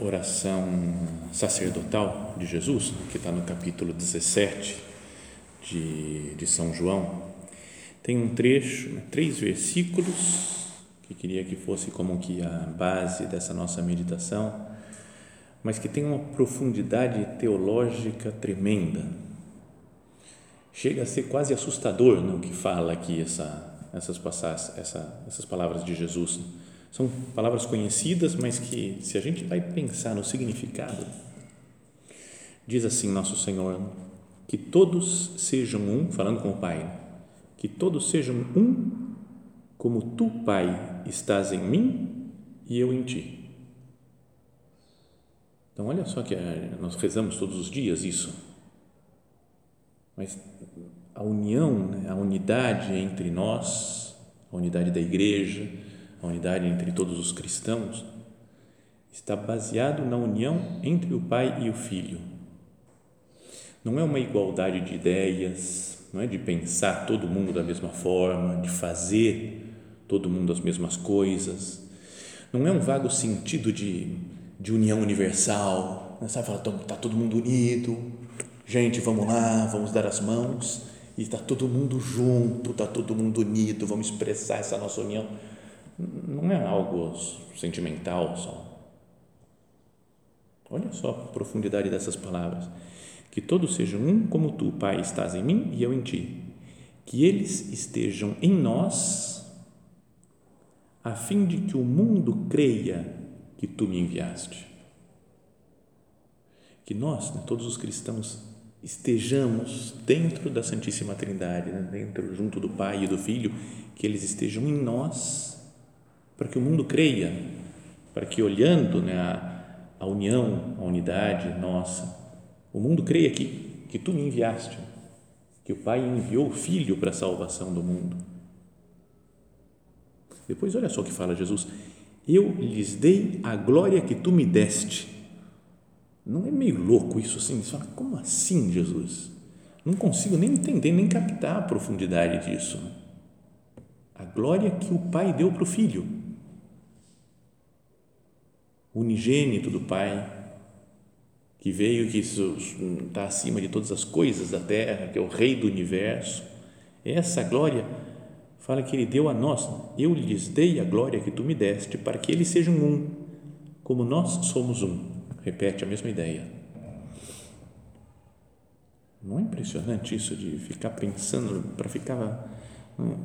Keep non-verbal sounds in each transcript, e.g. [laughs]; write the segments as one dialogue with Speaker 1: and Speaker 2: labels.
Speaker 1: oração sacerdotal de Jesus, que está no capítulo 17 de, de São João, tem um trecho, né, três versículos, que queria que fosse como que a base dessa nossa meditação, mas que tem uma profundidade teológica tremenda. Chega a ser quase assustador no que fala aqui essa, essas, passagens, essa, essas palavras de Jesus são palavras conhecidas, mas que, se a gente vai pensar no significado, diz assim Nosso Senhor: que todos sejam um, falando com o Pai, que todos sejam um, como tu, Pai, estás em mim e eu em ti. Então, olha só que eh, nós rezamos todos os dias isso, mas a união, né, a unidade entre nós, a unidade da igreja, a unidade entre todos os cristãos, está baseado na união entre o Pai e o Filho. Não é uma igualdade de ideias, não é de pensar todo mundo da mesma forma, de fazer todo mundo as mesmas coisas. Não é um vago sentido de, de união universal, não é sabe, falar, está todo mundo unido, gente, vamos lá, vamos dar as mãos e está todo mundo junto, está todo mundo unido, vamos expressar essa nossa união não é algo sentimental só. Olha só a profundidade dessas palavras. Que todos sejam um como tu, Pai, estás em mim e eu em ti. Que eles estejam em nós, a fim de que o mundo creia que tu me enviaste. Que nós, né, todos os cristãos, estejamos dentro da Santíssima Trindade, né, dentro, junto do Pai e do Filho, que eles estejam em nós para que o mundo creia, para que olhando né, a, a união, a unidade nossa, o mundo creia que, que tu me enviaste, que o Pai enviou o Filho para a salvação do mundo. Depois, olha só o que fala Jesus: Eu lhes dei a glória que tu me deste. Não é meio louco isso assim? Você fala, como assim, Jesus? Não consigo nem entender, nem captar a profundidade disso. A glória que o Pai deu para o Filho unigênito do Pai, que veio, que está acima de todas as coisas da terra, que é o Rei do universo. Essa glória fala que Ele deu a nós. Eu lhes dei a glória que tu me deste, para que eles sejam um, como nós somos um. Repete a mesma ideia. Não é impressionante isso de ficar pensando, para ficar hum,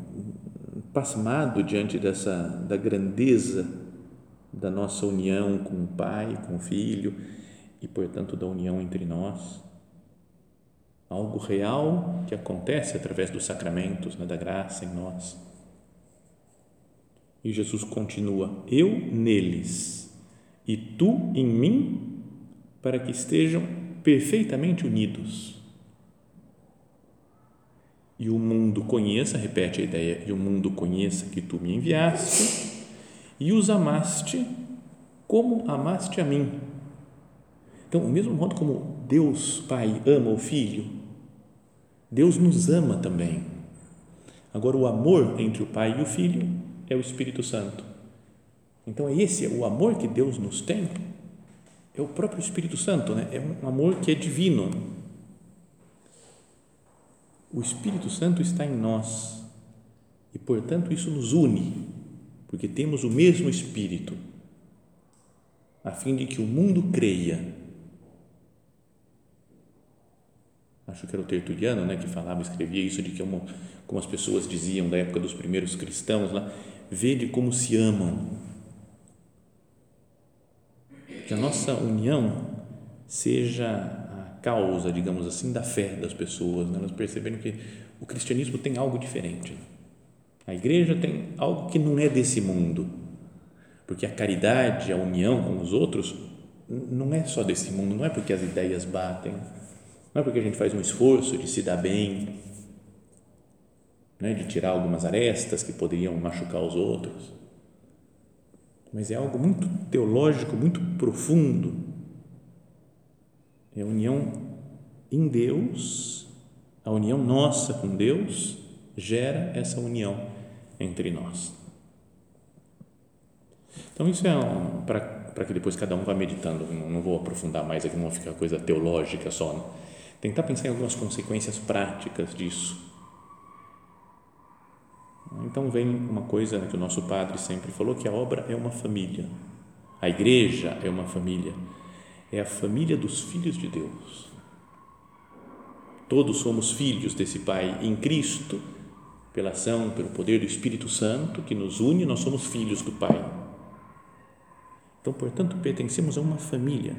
Speaker 1: pasmado diante dessa da grandeza da nossa união com o Pai, com o Filho e, portanto, da união entre nós. Algo real que acontece através dos sacramentos, né, da graça em nós. E Jesus continua: Eu neles e tu em mim, para que estejam perfeitamente unidos. E o mundo conheça, repete a ideia, e o mundo conheça que tu me enviaste e os amaste como amaste a mim. Então, o mesmo modo como Deus Pai ama o Filho, Deus nos ama também. Agora, o amor entre o Pai e o Filho é o Espírito Santo. Então, é esse o amor que Deus nos tem, é o próprio Espírito Santo, né? é um amor que é divino. O Espírito Santo está em nós e, portanto, isso nos une porque temos o mesmo Espírito, a fim de que o mundo creia. acho que era o Tertuliano, né, que falava, escrevia isso de que como, como as pessoas diziam da época dos primeiros cristãos lá, vede como se amam. Que a nossa união seja a causa, digamos assim, da fé das pessoas, né? elas perceberem que o cristianismo tem algo diferente. A igreja tem algo que não é desse mundo, porque a caridade, a união com os outros, não é só desse mundo, não é porque as ideias batem, não é porque a gente faz um esforço de se dar bem, né, de tirar algumas arestas que poderiam machucar os outros, mas é algo muito teológico, muito profundo. É a união em Deus, a união nossa com Deus gera essa união entre nós. Então, isso é um, para que depois cada um vá meditando. Não, não, vou aprofundar mais aqui, não vai ficar coisa teológica só. Né? Tentar pensar em algumas consequências práticas disso. Então, vem uma coisa que o nosso padre sempre falou: que a obra é uma família. A igreja é uma família. É a família dos filhos de Deus. Todos somos filhos desse Pai em Cristo pela ação, pelo poder do Espírito Santo que nos une, nós somos filhos do Pai. Então, portanto, pertencemos a uma família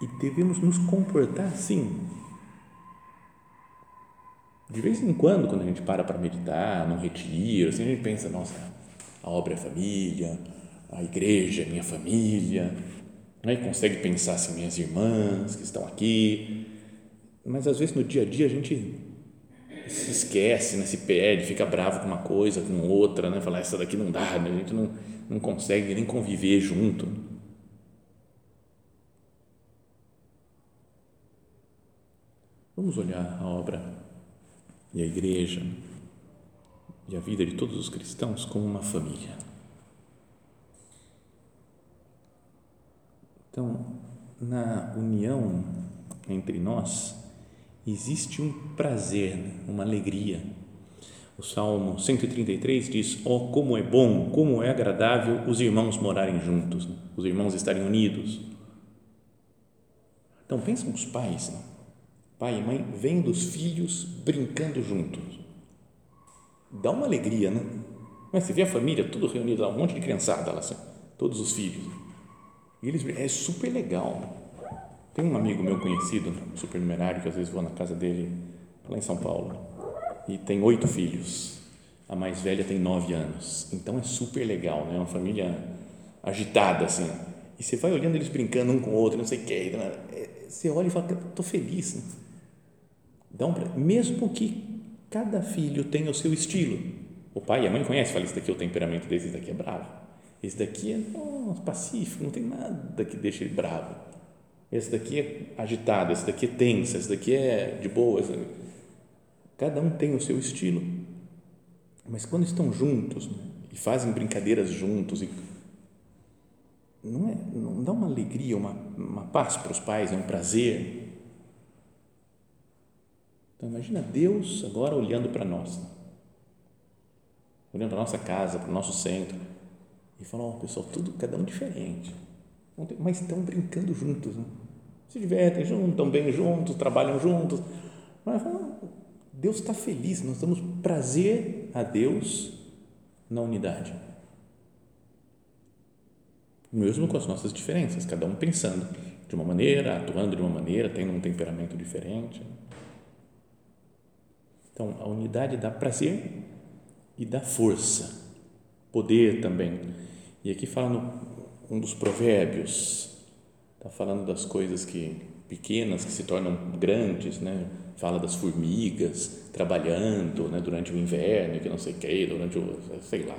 Speaker 1: e devemos nos comportar assim. De vez em quando, quando a gente para para meditar, num retiro, assim, a gente pensa, nossa, a obra é família, a igreja é minha família, né? consegue pensar assim, minhas irmãs que estão aqui, mas às vezes no dia a dia a gente se esquece, né? se perde, fica bravo com uma coisa, com outra, né? Fala, essa daqui não dá, né? a gente não, não consegue nem conviver junto. Vamos olhar a obra e a igreja e a vida de todos os cristãos como uma família. Então, na união entre nós, existe um prazer, né? uma alegria. O Salmo 133 diz: Oh, como é bom, como é agradável os irmãos morarem juntos, né? os irmãos estarem unidos. Então, pensam os pais, né? pai e mãe, vendo os filhos brincando juntos. Dá uma alegria, né? Mas você vê a família tudo reunido lá, um monte de criançada lá, assim, todos os filhos. E eles, é super legal. Tem um amigo meu conhecido, um supernumerário, que às vezes vou na casa dele, lá em São Paulo, e tem oito filhos. A mais velha tem nove anos. Então é super legal, né? É uma família agitada, assim. E você vai olhando eles brincando um com o outro, não sei o quê. É, você olha e fala, estou feliz. Né? Mesmo que cada filho tenha o seu estilo. O pai e a mãe conhecem, fala, esse daqui é o temperamento desse, esse daqui é bravo. Esse daqui é oh, pacífico, não tem nada que deixe ele bravo esse daqui é agitado, esse daqui é tenso, esse daqui é de boa. Cada um tem o seu estilo. Mas quando estão juntos né, e fazem brincadeiras juntos, e não, é, não dá uma alegria, uma, uma paz para os pais, é um prazer. Então, imagina Deus agora olhando para nós, né, olhando para a nossa casa, para o nosso centro, e falando: oh, pessoal, tudo, cada um diferente, mas estão brincando juntos. Né? Se divertem juntos, estão bem juntos, trabalham juntos. Mas Deus está feliz, nós damos prazer a Deus na unidade. Mesmo com as nossas diferenças, cada um pensando de uma maneira, atuando de uma maneira, tendo um temperamento diferente. Então, a unidade dá prazer e dá força, poder também. E aqui fala no, um dos provérbios, está falando das coisas que pequenas que se tornam grandes, né? Fala das formigas trabalhando, né? Durante o inverno, que não sei o que, durante o sei lá,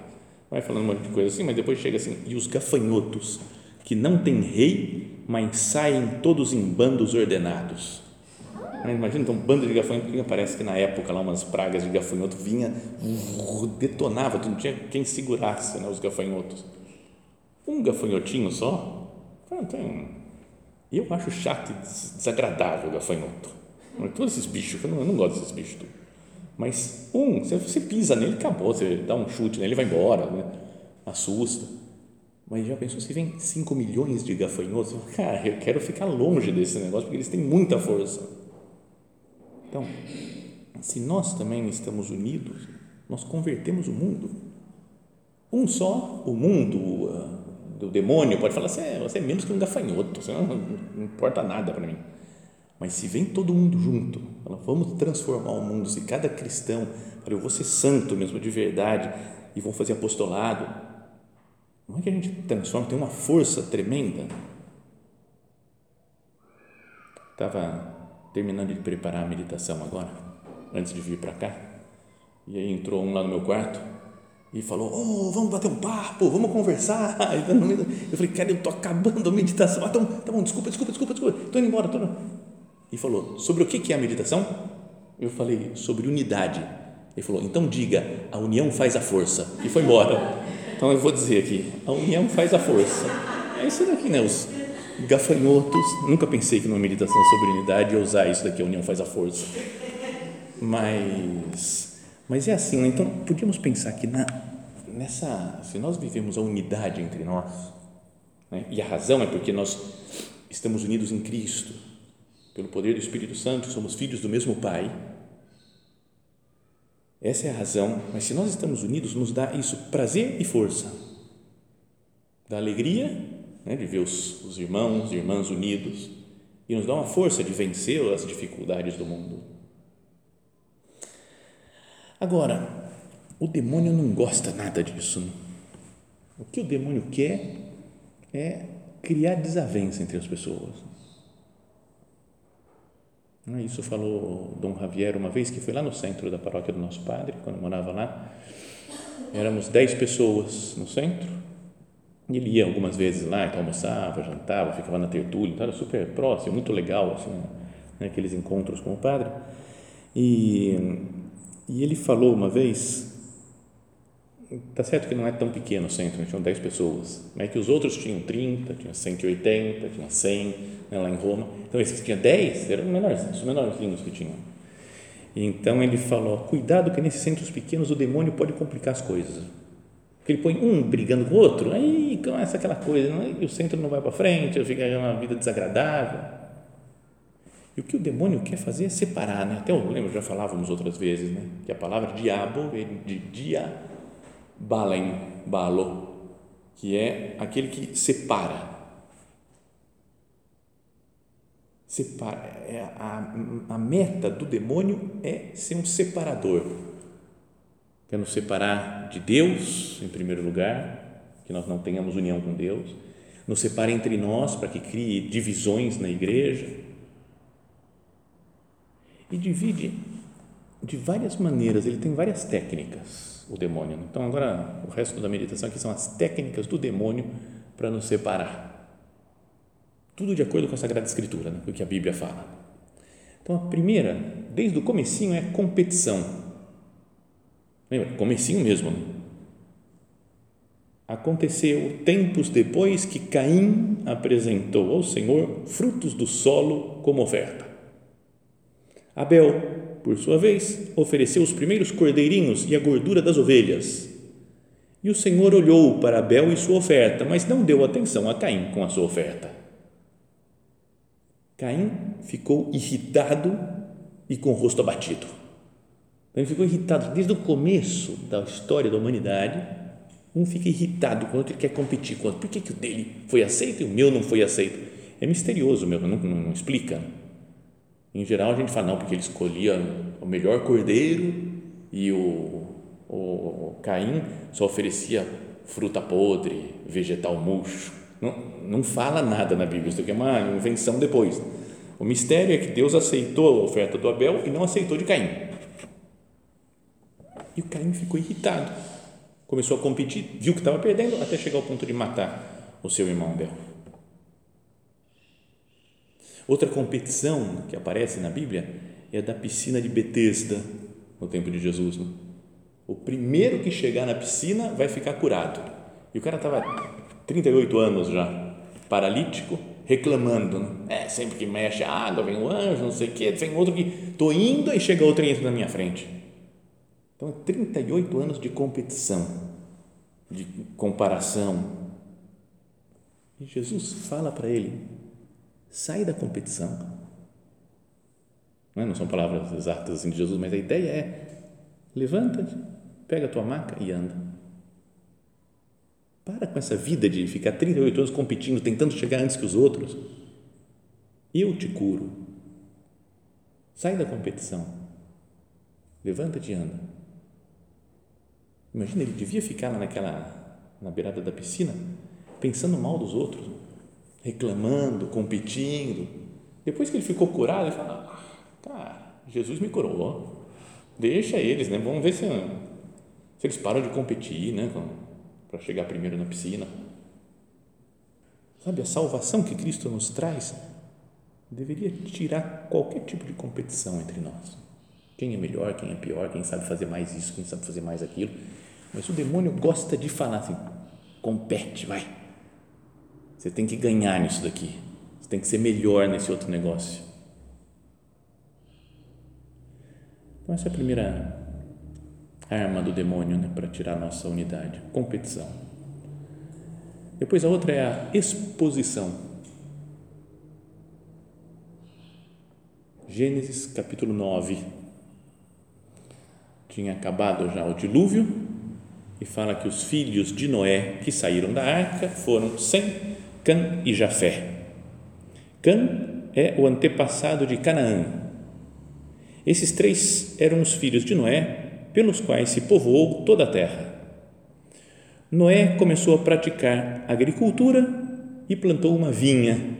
Speaker 1: vai falando um monte de coisa assim, mas depois chega assim e os gafanhotos que não têm rei, mas saem todos em bandos ordenados. Imagina então um bando de gafanhotos, parece que na época lá umas pragas de gafanhoto vinha, detonava, não tinha quem segurasse né, os gafanhotos. Um gafanhotinho só, tem eu acho chato e desagradável o gafanhoto. Todos esses bichos, eu não, eu não gosto desses bichos. Mas um, você pisa nele, acabou, você dá um chute nele, vai embora, né? assusta. Mas já pensou se vem 5 milhões de gafanhotos? Cara, eu quero ficar longe desse negócio porque eles têm muita força. Então, se nós também estamos unidos, nós convertemos o mundo. Um só, o mundo do demônio pode falar assim, é, você é menos que um gafanhoto, você não, não importa nada para mim. Mas se vem todo mundo junto, fala, vamos transformar o mundo, se cada cristão, fala, eu vou ser santo mesmo, de verdade, e vão fazer apostolado, não é que a gente transforma, tem uma força tremenda. Estava terminando de preparar a meditação agora, antes de vir para cá, e aí entrou um lá no meu quarto e falou: Oh, vamos bater um papo, vamos conversar. [laughs] Eu falei: Cara, eu estou acabando a meditação. Ah, tá bom, tá bom, desculpa, desculpa, desculpa, desculpa, estou indo embora. Tô. E falou: Sobre o que é a meditação? Eu falei: Sobre unidade. Ele falou: Então diga, a união faz a força. E foi embora. Então eu vou dizer aqui: a união faz a força. É isso daqui, né? Os gafanhotos. Nunca pensei que numa meditação sobre unidade ia usar isso daqui: a união faz a força. Mas, mas é assim, né? Então podíamos pensar que na, nessa, se nós vivemos a unidade entre nós, né? e a razão é porque nós estamos unidos em Cristo, pelo poder do Espírito Santo, somos filhos do mesmo Pai essa é a razão, mas se nós estamos unidos, nos dá isso prazer e força. Dá alegria né, de ver os, os irmãos e irmãs unidos e nos dá uma força de vencer as dificuldades do mundo. Agora, o demônio não gosta nada disso. Né? O que o demônio quer é criar desavença entre as pessoas. Né, isso falou Dom Javier uma vez, que foi lá no centro da paróquia do nosso padre, quando morava lá. Éramos dez pessoas no centro. Ele ia algumas vezes lá, então almoçava, jantava, ficava na tertúlia, então era super próximo, muito legal, assim, né, aqueles encontros com o padre. E, e ele falou uma vez Tá certo que não é tão pequeno o centro, tinham 10 pessoas, mas é que os outros tinham 30, tinha 180, tinha 100, né, lá em Roma. Então, esses que tinham 10 eram menores, os menorzinhos que tinham. Então, ele falou: cuidado que nesses centros pequenos o demônio pode complicar as coisas. Porque ele põe um brigando com o outro, aí começa aquela coisa, né, e o centro não vai para frente, fica uma vida desagradável. E o que o demônio quer fazer é separar, né? Até eu lembro, já falávamos outras vezes, né? Que a palavra diabo vem de dia Balen, Balo, que é aquele que separa. separa é a, a meta do demônio é ser um separador. Quer nos separar de Deus, em primeiro lugar, que nós não tenhamos união com Deus, nos separa entre nós para que crie divisões na igreja e divide de várias maneiras, ele tem várias técnicas o demônio. Então, agora, o resto da meditação aqui são as técnicas do demônio para nos separar. Tudo de acordo com a Sagrada Escritura, né? o que a Bíblia fala. Então, a primeira, desde o comecinho, é competição. Lembra? Comecinho mesmo. Né? Aconteceu tempos depois que Caim apresentou ao Senhor frutos do solo como oferta. Abel por sua vez, ofereceu os primeiros cordeirinhos e a gordura das ovelhas. E o Senhor olhou para Abel e sua oferta, mas não deu atenção a Caim com a sua oferta. Caim ficou irritado e com o rosto abatido. Ele ficou irritado desde o começo da história da humanidade. Um fica irritado quando outro quer competir com outro. Por que, que o dele foi aceito e o meu não foi aceito? É misterioso mesmo, não, não, não explica em geral, a gente fala, não, porque ele escolhia o melhor cordeiro e o, o, o Caim só oferecia fruta podre, vegetal murcho. Não, não fala nada na Bíblia, isso aqui é uma invenção depois. O mistério é que Deus aceitou a oferta do Abel e não aceitou de Caim. E o Caim ficou irritado. Começou a competir, viu que estava perdendo, até chegar ao ponto de matar o seu irmão Abel. Outra competição que aparece na Bíblia é a da piscina de Betesda, no tempo de Jesus. Né? O primeiro que chegar na piscina vai ficar curado. E o cara estava 38 anos já, paralítico, reclamando. Né? É, sempre que mexe a água, vem um anjo, não sei o quê, vem outro que estou indo e chega outro e entra na minha frente. Então, 38 anos de competição, de comparação. E Jesus fala para ele: sai da competição. Não, é? não são palavras exatas assim de Jesus, mas a ideia é: levanta-te, pega a tua maca e anda. Para com essa vida de ficar 38 anos competindo, tentando chegar antes que os outros. Eu te curo. Sai da competição. Levanta-te e anda. Imagina, ele devia ficar lá naquela, na beirada da piscina, pensando mal dos outros, reclamando, competindo. Depois que ele ficou curado, ele fala: ah, cara, Jesus me curou. Deixa eles, né? Vamos ver se, se eles param de competir, né? Para chegar primeiro na piscina. Sabe, a salvação que Cristo nos traz deveria tirar qualquer tipo de competição entre nós. Quem é melhor, quem é pior, quem sabe fazer mais isso, quem sabe fazer mais aquilo. Mas o demônio gosta de falar assim: compete, vai. Você tem que ganhar nisso daqui. Você tem que ser melhor nesse outro negócio. Então, essa é a primeira arma do demônio né, para tirar a nossa unidade: competição. Depois a outra é a exposição. Gênesis capítulo 9. Tinha acabado já o dilúvio e fala que os filhos de Noé que saíram da arca foram Sem, Cã e Jafé. Cã é o antepassado de Canaã. Esses três eram os filhos de Noé pelos quais se povoou toda a terra. Noé começou a praticar agricultura e plantou uma vinha.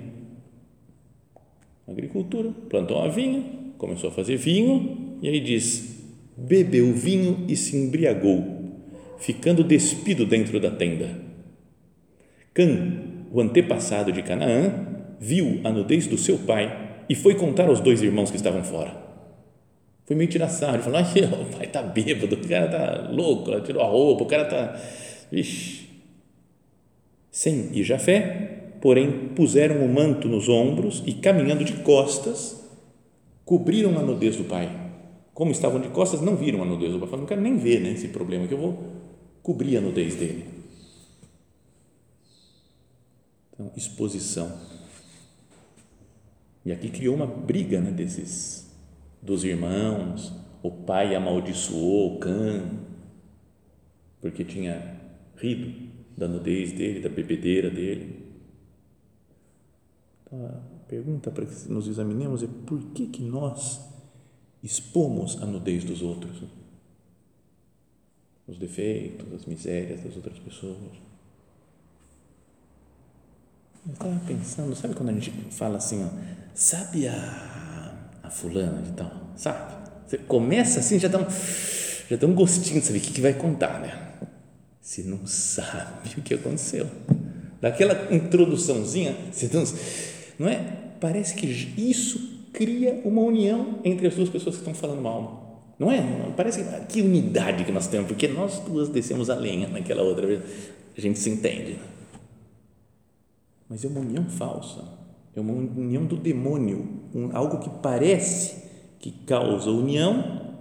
Speaker 1: Agricultura, plantou uma vinha, começou a fazer vinho e aí diz: bebeu vinho e se embriagou, ficando despido dentro da tenda. Cã, o antepassado de Canaã, viu a nudez do seu pai e foi contar aos dois irmãos que estavam fora. Foi meio tirar sarro, falou, [laughs] o pai está bêbado, o cara está louco, tirou a roupa, o cara está, vixe. Sem e Jafé, porém, puseram o manto nos ombros e, caminhando de costas, cobriram a nudez do pai. Como estavam de costas, não viram a nudez do pai. Falaram, não quero nem ver né, esse problema, que eu vou cobrir a nudez dele. Então, exposição. E aqui criou uma briga né, desses dos irmãos, o pai amaldiçoou o Cã, porque tinha rido da nudez dele, da bebedeira dele. Então, a pergunta para que nos examinemos é por que, que nós expomos a nudez dos outros? Os defeitos, as misérias das outras pessoas. Eu estava pensando, sabe quando a gente fala assim, ó, sabe a a fulana de tal, sabe? Você começa assim, já dá um, já dá um gostinho de saber o que, que vai contar, né? Você não sabe o que aconteceu. Daquela introduçãozinha, você não, não é? Parece que isso cria uma união entre as duas pessoas que estão falando mal. Não é? Parece que, que unidade que nós temos, porque nós duas descemos a lenha naquela outra vez. A gente se entende. Mas é uma união falsa é uma união do demônio, um, algo que parece que causa união,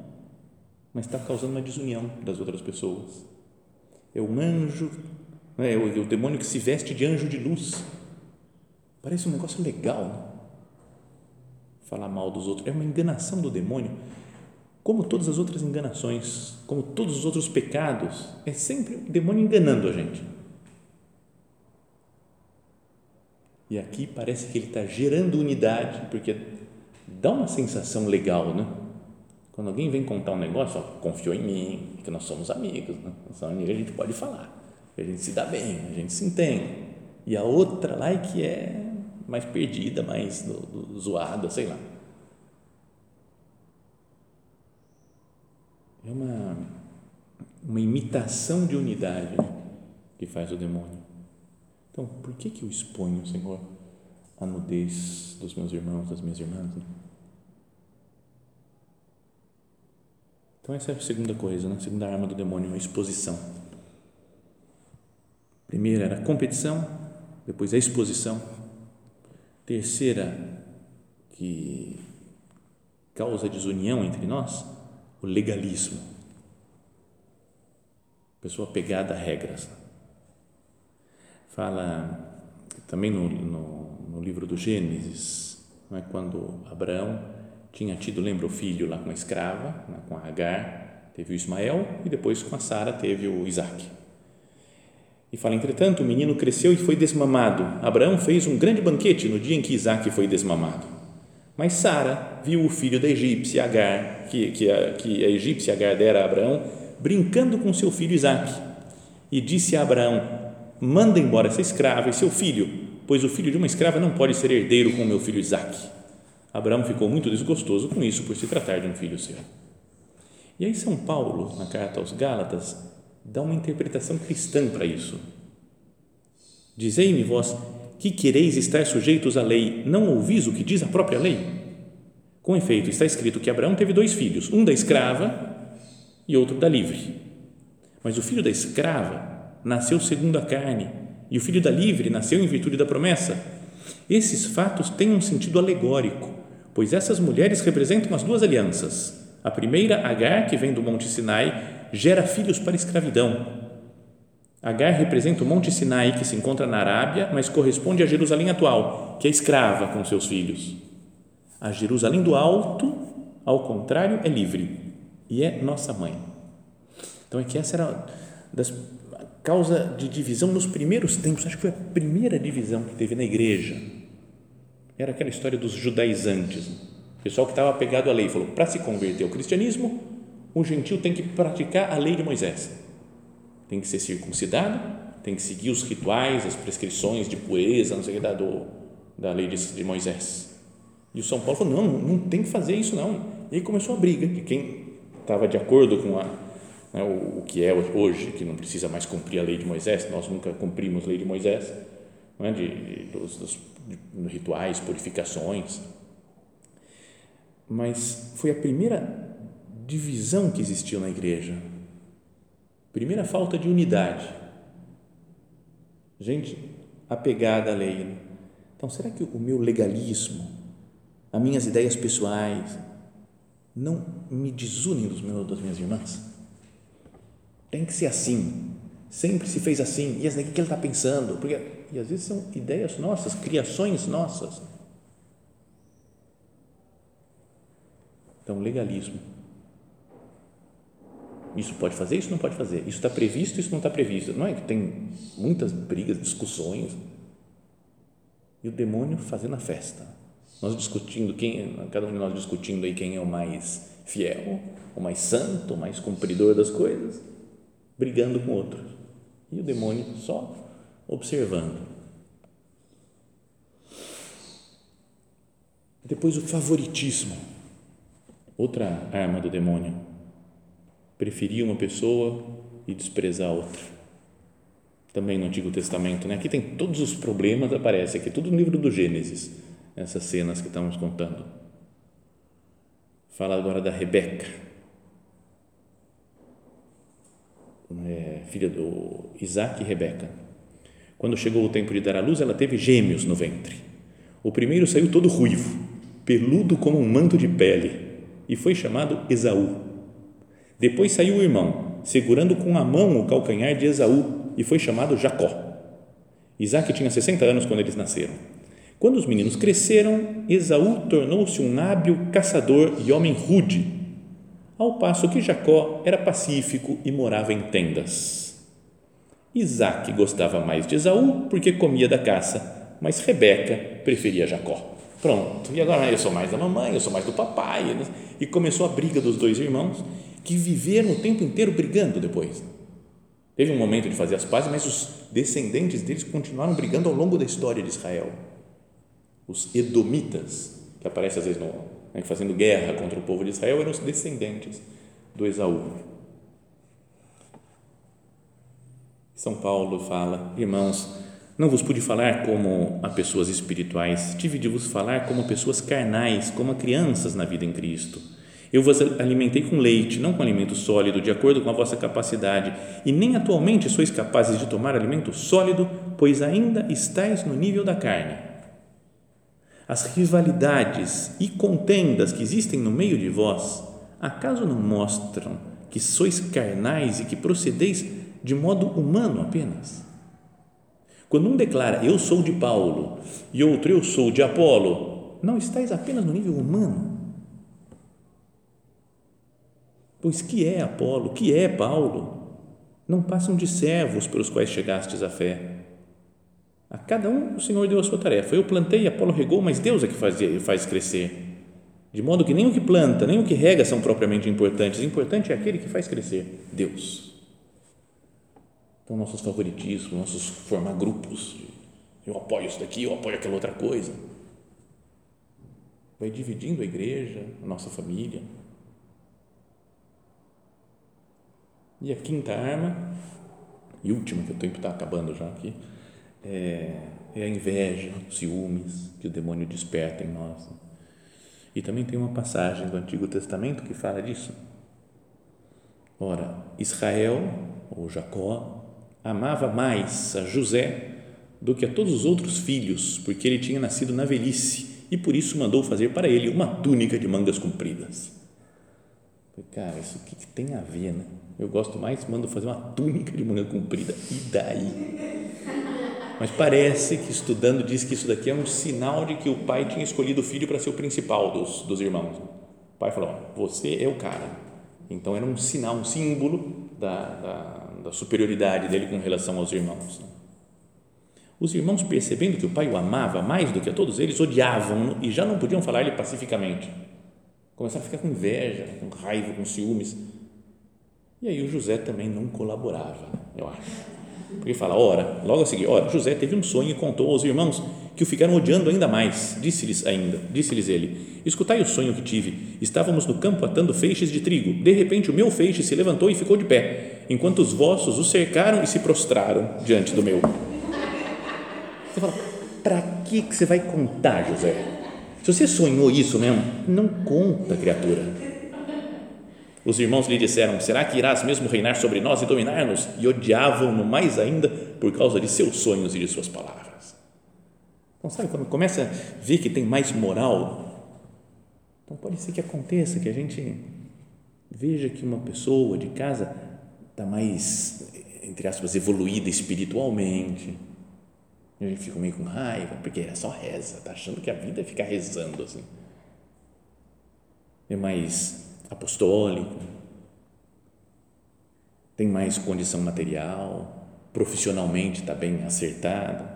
Speaker 1: mas está causando uma desunião das outras pessoas. É um anjo, é o, é o demônio que se veste de anjo de luz. Parece um negócio legal, né? falar mal dos outros. É uma enganação do demônio, como todas as outras enganações, como todos os outros pecados. É sempre o demônio enganando a gente E aqui parece que ele está gerando unidade, porque dá uma sensação legal, né? Quando alguém vem contar um negócio, ó, confiou em mim, que nós somos amigos, né? Nós somos amigos, a gente pode falar, a gente se dá bem, a gente se entende. E a outra lá é que é mais perdida, mais do, do, zoada, sei lá. É uma, uma imitação de unidade que faz o demônio. Então, por que, que eu exponho, Senhor, a nudez dos meus irmãos, das minhas irmãs? Né? Então, essa é a segunda coisa, né? a segunda arma do demônio, a exposição. Primeira era a competição, depois a exposição. Terceira, que causa desunião entre nós, o legalismo. Pessoa pegada a regras fala também no, no, no livro do Gênesis, é? quando Abraão tinha tido, lembra o filho lá com a escrava, com a Agar, teve o Ismael e depois com a Sara teve o Isaac. E fala, entretanto, o menino cresceu e foi desmamado. Abraão fez um grande banquete no dia em que Isaac foi desmamado. Mas Sara viu o filho da egípcia Agar, que, que, a, que a egípcia Agar dera a Abraão, brincando com seu filho Isaac. E disse a Abraão: Manda embora essa escrava e seu filho, pois o filho de uma escrava não pode ser herdeiro com meu filho Isaac. Abraão ficou muito desgostoso com isso, por se tratar de um filho seu. E aí, São Paulo, na carta aos Gálatas, dá uma interpretação cristã para isso. Dizei-me vós que quereis estar sujeitos à lei, não ouvis o que diz a própria lei? Com efeito, está escrito que Abraão teve dois filhos, um da escrava e outro da livre. Mas o filho da escrava nasceu segundo a carne, e o filho da livre nasceu em virtude da promessa. Esses fatos têm um sentido alegórico, pois essas mulheres representam as duas alianças. A primeira, Agar, que vem do Monte Sinai, gera filhos para a escravidão. Agar representa o Monte Sinai, que se encontra na Arábia, mas corresponde a Jerusalém atual, que é escrava com seus filhos. A Jerusalém do Alto, ao contrário, é livre e é nossa mãe. Então é que essa era das causa de divisão nos primeiros tempos. Acho que foi a primeira divisão que teve na igreja. Era aquela história dos judaizantes. O pessoal que estava pegado à lei falou: para se converter ao cristianismo, o gentil tem que praticar a lei de Moisés tem que ser circuncidado, tem que seguir os rituais, as prescrições de pureza, não sei o que, da, do, da lei de, de Moisés. E o São Paulo falou: não, não tem que fazer isso, não. E aí começou a briga, que quem estava de acordo com a, né, o, o, que é hoje, que não precisa mais cumprir a lei de Moisés, nós nunca cumprimos a lei de Moisés, né, de, de, dos, dos de rituais, purificações. Mas foi a primeira divisão que existiu na igreja Primeira falta de unidade. Gente apegada à lei. Então, será que o meu legalismo, as minhas ideias pessoais, não me desunem dos meus, das minhas irmãs? Tem que ser assim. Sempre se fez assim. E o que ele está pensando? Porque, e às vezes são ideias nossas, criações nossas. Então, legalismo isso pode fazer, isso não pode fazer, isso está previsto, isso não está previsto. Não é que tem muitas brigas, discussões e o demônio fazendo a festa. Nós discutindo quem, cada um de nós discutindo aí quem é o mais fiel, o mais santo, o mais cumpridor das coisas, brigando com outros. E o demônio só observando. Depois o favoritismo, outra arma do demônio preferir uma pessoa e desprezar a outra. Também no Antigo Testamento, né? Aqui tem todos os problemas, aparece aqui, tudo no livro do Gênesis, essas cenas que estamos contando. Fala agora da Rebeca, é, filha do Isaac e Rebeca. Quando chegou o tempo de dar à luz, ela teve gêmeos no ventre. O primeiro saiu todo ruivo, peludo como um manto de pele, e foi chamado Esaú depois saiu o irmão, segurando com a mão o calcanhar de Esaú, e foi chamado Jacó. Isaac tinha 60 anos quando eles nasceram. Quando os meninos cresceram, Esaú tornou-se um hábil caçador e homem rude, ao passo que Jacó era pacífico e morava em tendas. Isaac gostava mais de Esaú porque comia da caça, mas Rebeca preferia Jacó. Pronto, e agora eu sou mais da mamãe, eu sou mais do papai. E começou a briga dos dois irmãos que viveram o tempo inteiro brigando depois. Teve um momento de fazer as pazes, mas os descendentes deles continuaram brigando ao longo da história de Israel. Os Edomitas, que aparecem às vezes no, né, fazendo guerra contra o povo de Israel, eram os descendentes do Esaú. São Paulo fala, irmãos, não vos pude falar como a pessoas espirituais, tive de vos falar como pessoas carnais, como crianças na vida em Cristo eu vos alimentei com leite, não com alimento sólido, de acordo com a vossa capacidade, e nem atualmente sois capazes de tomar alimento sólido, pois ainda estáis no nível da carne. As rivalidades e contendas que existem no meio de vós, acaso não mostram que sois carnais e que procedeis de modo humano apenas? Quando um declara eu sou de Paulo e outro eu sou de Apolo, não estáis apenas no nível humano? Pois que é Apolo, que é Paulo? Não passam de servos pelos quais chegastes à fé. A cada um o Senhor deu a sua tarefa. Eu plantei, Apolo regou, mas Deus é que faz, faz crescer. De modo que nem o que planta, nem o que rega são propriamente importantes. O importante é aquele que faz crescer, Deus. Então, nossos favoritismos, nossos formar grupos. Eu apoio isso daqui, eu apoio aquela outra coisa. Vai dividindo a igreja, a nossa família. E a quinta arma, e última, que o tempo está acabando já aqui, é, é a inveja, ciúmes que o demônio desperta em nós. E também tem uma passagem do Antigo Testamento que fala disso. Ora, Israel, ou Jacó, amava mais a José do que a todos os outros filhos, porque ele tinha nascido na velhice e por isso mandou fazer para ele uma túnica de mangas compridas. Cara, isso o que, tem a ver, né? Eu gosto mais, mando fazer uma túnica de manga comprida. E daí? Mas parece que estudando diz que isso daqui é um sinal de que o pai tinha escolhido o filho para ser o principal dos, dos irmãos. O pai falou: Você é o cara. Então era um sinal, um símbolo da, da, da superioridade dele com relação aos irmãos. Os irmãos, percebendo que o pai o amava mais do que a todos eles, odiavam e já não podiam falar-lhe pacificamente. Começaram a ficar com inveja, com raiva, com ciúmes. E aí o José também não colaborava, eu acho porque fala, ora, logo a seguir, ora, José teve um sonho e contou aos irmãos que o ficaram odiando ainda mais. Disse-lhes ainda, disse-lhes ele: Escutai o sonho que tive. Estávamos no campo atando feixes de trigo. De repente, o meu feixe se levantou e ficou de pé, enquanto os vossos o cercaram e se prostraram diante do meu. Você fala: Para que que você vai contar, José? Se você sonhou isso mesmo, não conta, criatura os irmãos lhe disseram: Será que irás mesmo reinar sobre nós e dominar-nos? E odiavam-no mais ainda por causa de seus sonhos e de suas palavras. Então, sabe, quando começa a ver que tem mais moral, então pode ser que aconteça que a gente veja que uma pessoa de casa está mais, entre aspas, evoluída espiritualmente. A gente fica meio com raiva, porque é só reza, está achando que a vida é ficar rezando assim. É mais apostólico, tem mais condição material, profissionalmente está bem acertado.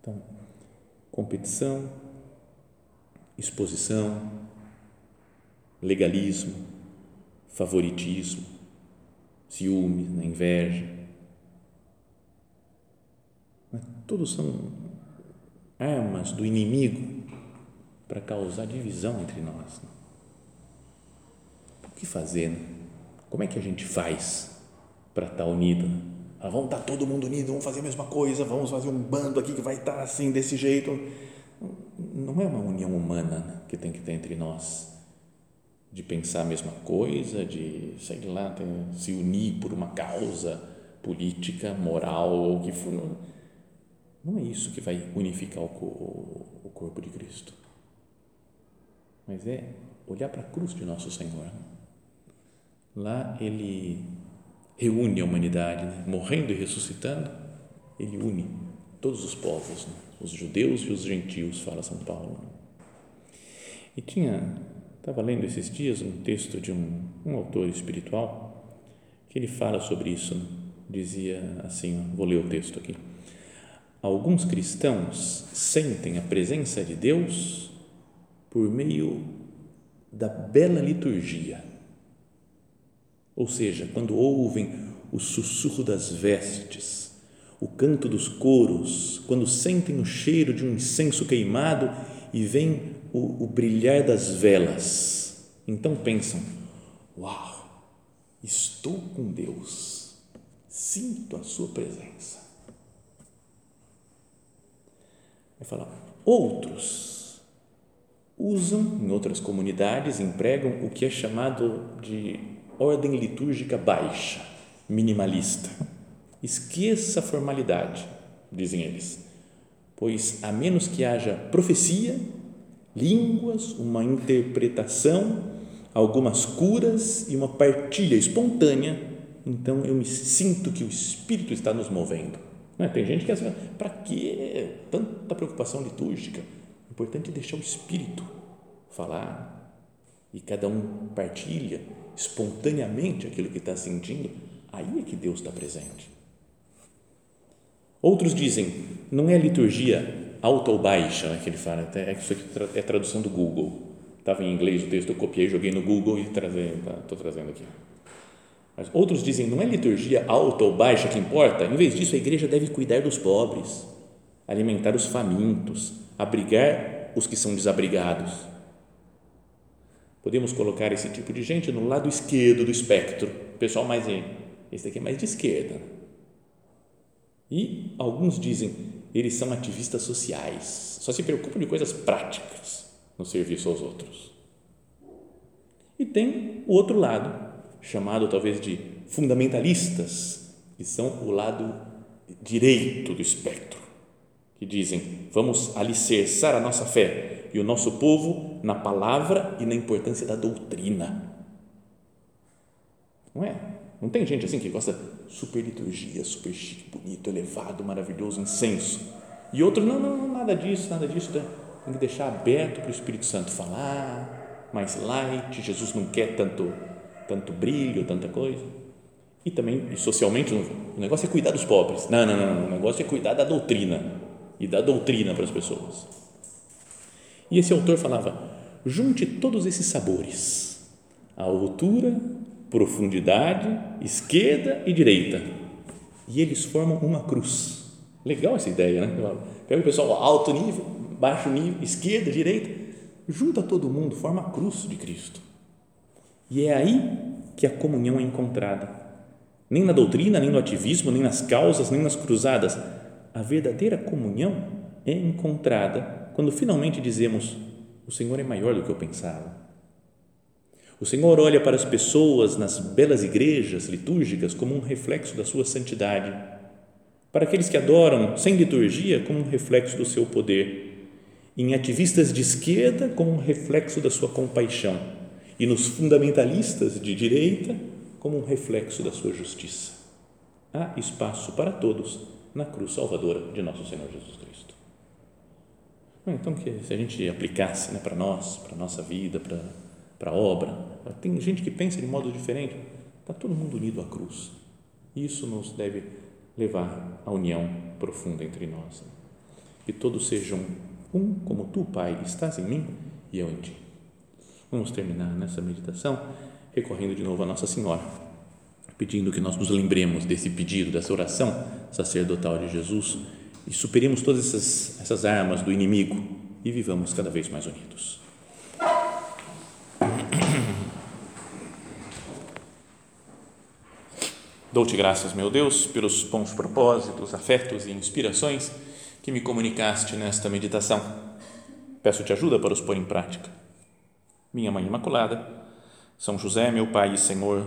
Speaker 1: Então, competição, exposição, legalismo, favoritismo, ciúmes, né, inveja. Todos são armas do inimigo para causar divisão entre nós. Né? O que fazer? Né? Como é que a gente faz para estar tá unido? Ah, vamos estar tá todo mundo unido, vamos fazer a mesma coisa, vamos fazer um bando aqui que vai estar tá assim, desse jeito. Não é uma união humana né, que tem que ter entre nós, de pensar a mesma coisa, de, sei lá, se unir por uma causa política, moral ou que for. Não é isso que vai unificar o corpo de Cristo mas é olhar para a cruz de nosso Senhor. Lá ele reúne a humanidade, né? morrendo e ressuscitando, ele une todos os povos, né? os judeus e os gentios, fala São Paulo. Né? E tinha, estava lendo esses dias um texto de um, um autor espiritual que ele fala sobre isso. Né? Dizia assim, vou ler o texto aqui. Alguns cristãos sentem a presença de Deus por meio da bela liturgia. Ou seja, quando ouvem o sussurro das vestes, o canto dos coros, quando sentem o cheiro de um incenso queimado e veem o, o brilhar das velas, então pensam: Uau, estou com Deus, sinto a Sua presença. Vai falar, outros usam, em outras comunidades, empregam o que é chamado de ordem litúrgica baixa, minimalista. Esqueça a formalidade, dizem eles, pois a menos que haja profecia, línguas, uma interpretação, algumas curas e uma partilha espontânea, então eu me sinto que o Espírito está nos movendo. É? Tem gente que é assim, para que tanta preocupação litúrgica? Importante é deixar o Espírito falar e cada um partilha espontaneamente aquilo que está sentindo, aí é que Deus está presente. Outros dizem, não é liturgia alta ou baixa né, que ele fala, é isso aqui é tradução do Google. Estava em inglês o texto, eu copiei, joguei no Google e estou tá, trazendo aqui. Mas outros dizem, não é liturgia alta ou baixa que importa, em vez disso a igreja deve cuidar dos pobres, alimentar os famintos, abrigar os que são desabrigados. Podemos colocar esse tipo de gente no lado esquerdo do espectro, o pessoal mais, esse aqui é mais de esquerda. E alguns dizem, eles são ativistas sociais, só se preocupam de coisas práticas no serviço aos outros. E tem o outro lado, chamado talvez de fundamentalistas, que são o lado direito do espectro, que dizem: vamos alicerçar a nossa fé e o nosso povo na palavra e na importância da doutrina. Não é? Não tem gente assim que gosta super liturgia, super chique, bonito, elevado, maravilhoso, incenso. E outro, não, não, nada disso, nada disso. Tem que deixar aberto para o Espírito Santo falar, mais light. Jesus não quer tanto tanto brilho, tanta coisa. E também, e socialmente, o negócio é cuidar dos pobres. Não, não, não, o negócio é cuidar da doutrina e dar doutrina para as pessoas. E esse autor falava: junte todos esses sabores, a altura, profundidade, esquerda e direita, e eles formam uma cruz. Legal essa ideia, né? Pega o pessoal alto nível, baixo nível, esquerda, direita, junta todo mundo, forma a cruz de Cristo. E é aí que a comunhão é encontrada. Nem na doutrina, nem no ativismo, nem nas causas, nem nas cruzadas. A verdadeira comunhão é encontrada quando finalmente dizemos: O Senhor é maior do que eu pensava. O Senhor olha para as pessoas nas belas igrejas litúrgicas como um reflexo da sua santidade, para aqueles que adoram sem liturgia, como um reflexo do seu poder, em ativistas de esquerda, como um reflexo da sua compaixão e nos fundamentalistas de direita como um reflexo da sua justiça. Há espaço para todos na cruz salvadora de nosso Senhor Jesus Cristo. Então, que se a gente aplicasse né, para nós, para a nossa vida, para, a obra, tem gente que pensa de modo diferente, está todo mundo unido à cruz. Isso nos deve levar à união profunda entre nós. Que todos sejam um, como tu, Pai, estás em mim e eu em ti. Vamos terminar nessa meditação recorrendo de novo a Nossa Senhora, pedindo que nós nos lembremos desse pedido, dessa oração sacerdotal de Jesus e superemos todas essas, essas armas do inimigo e vivamos cada vez mais unidos. [clears throat] Dou-te graças, meu Deus, pelos bons propósitos, afetos e inspirações que me comunicaste nesta meditação. Peço-te ajuda para os pôr em prática minha Mãe Imaculada, São José, meu Pai e Senhor,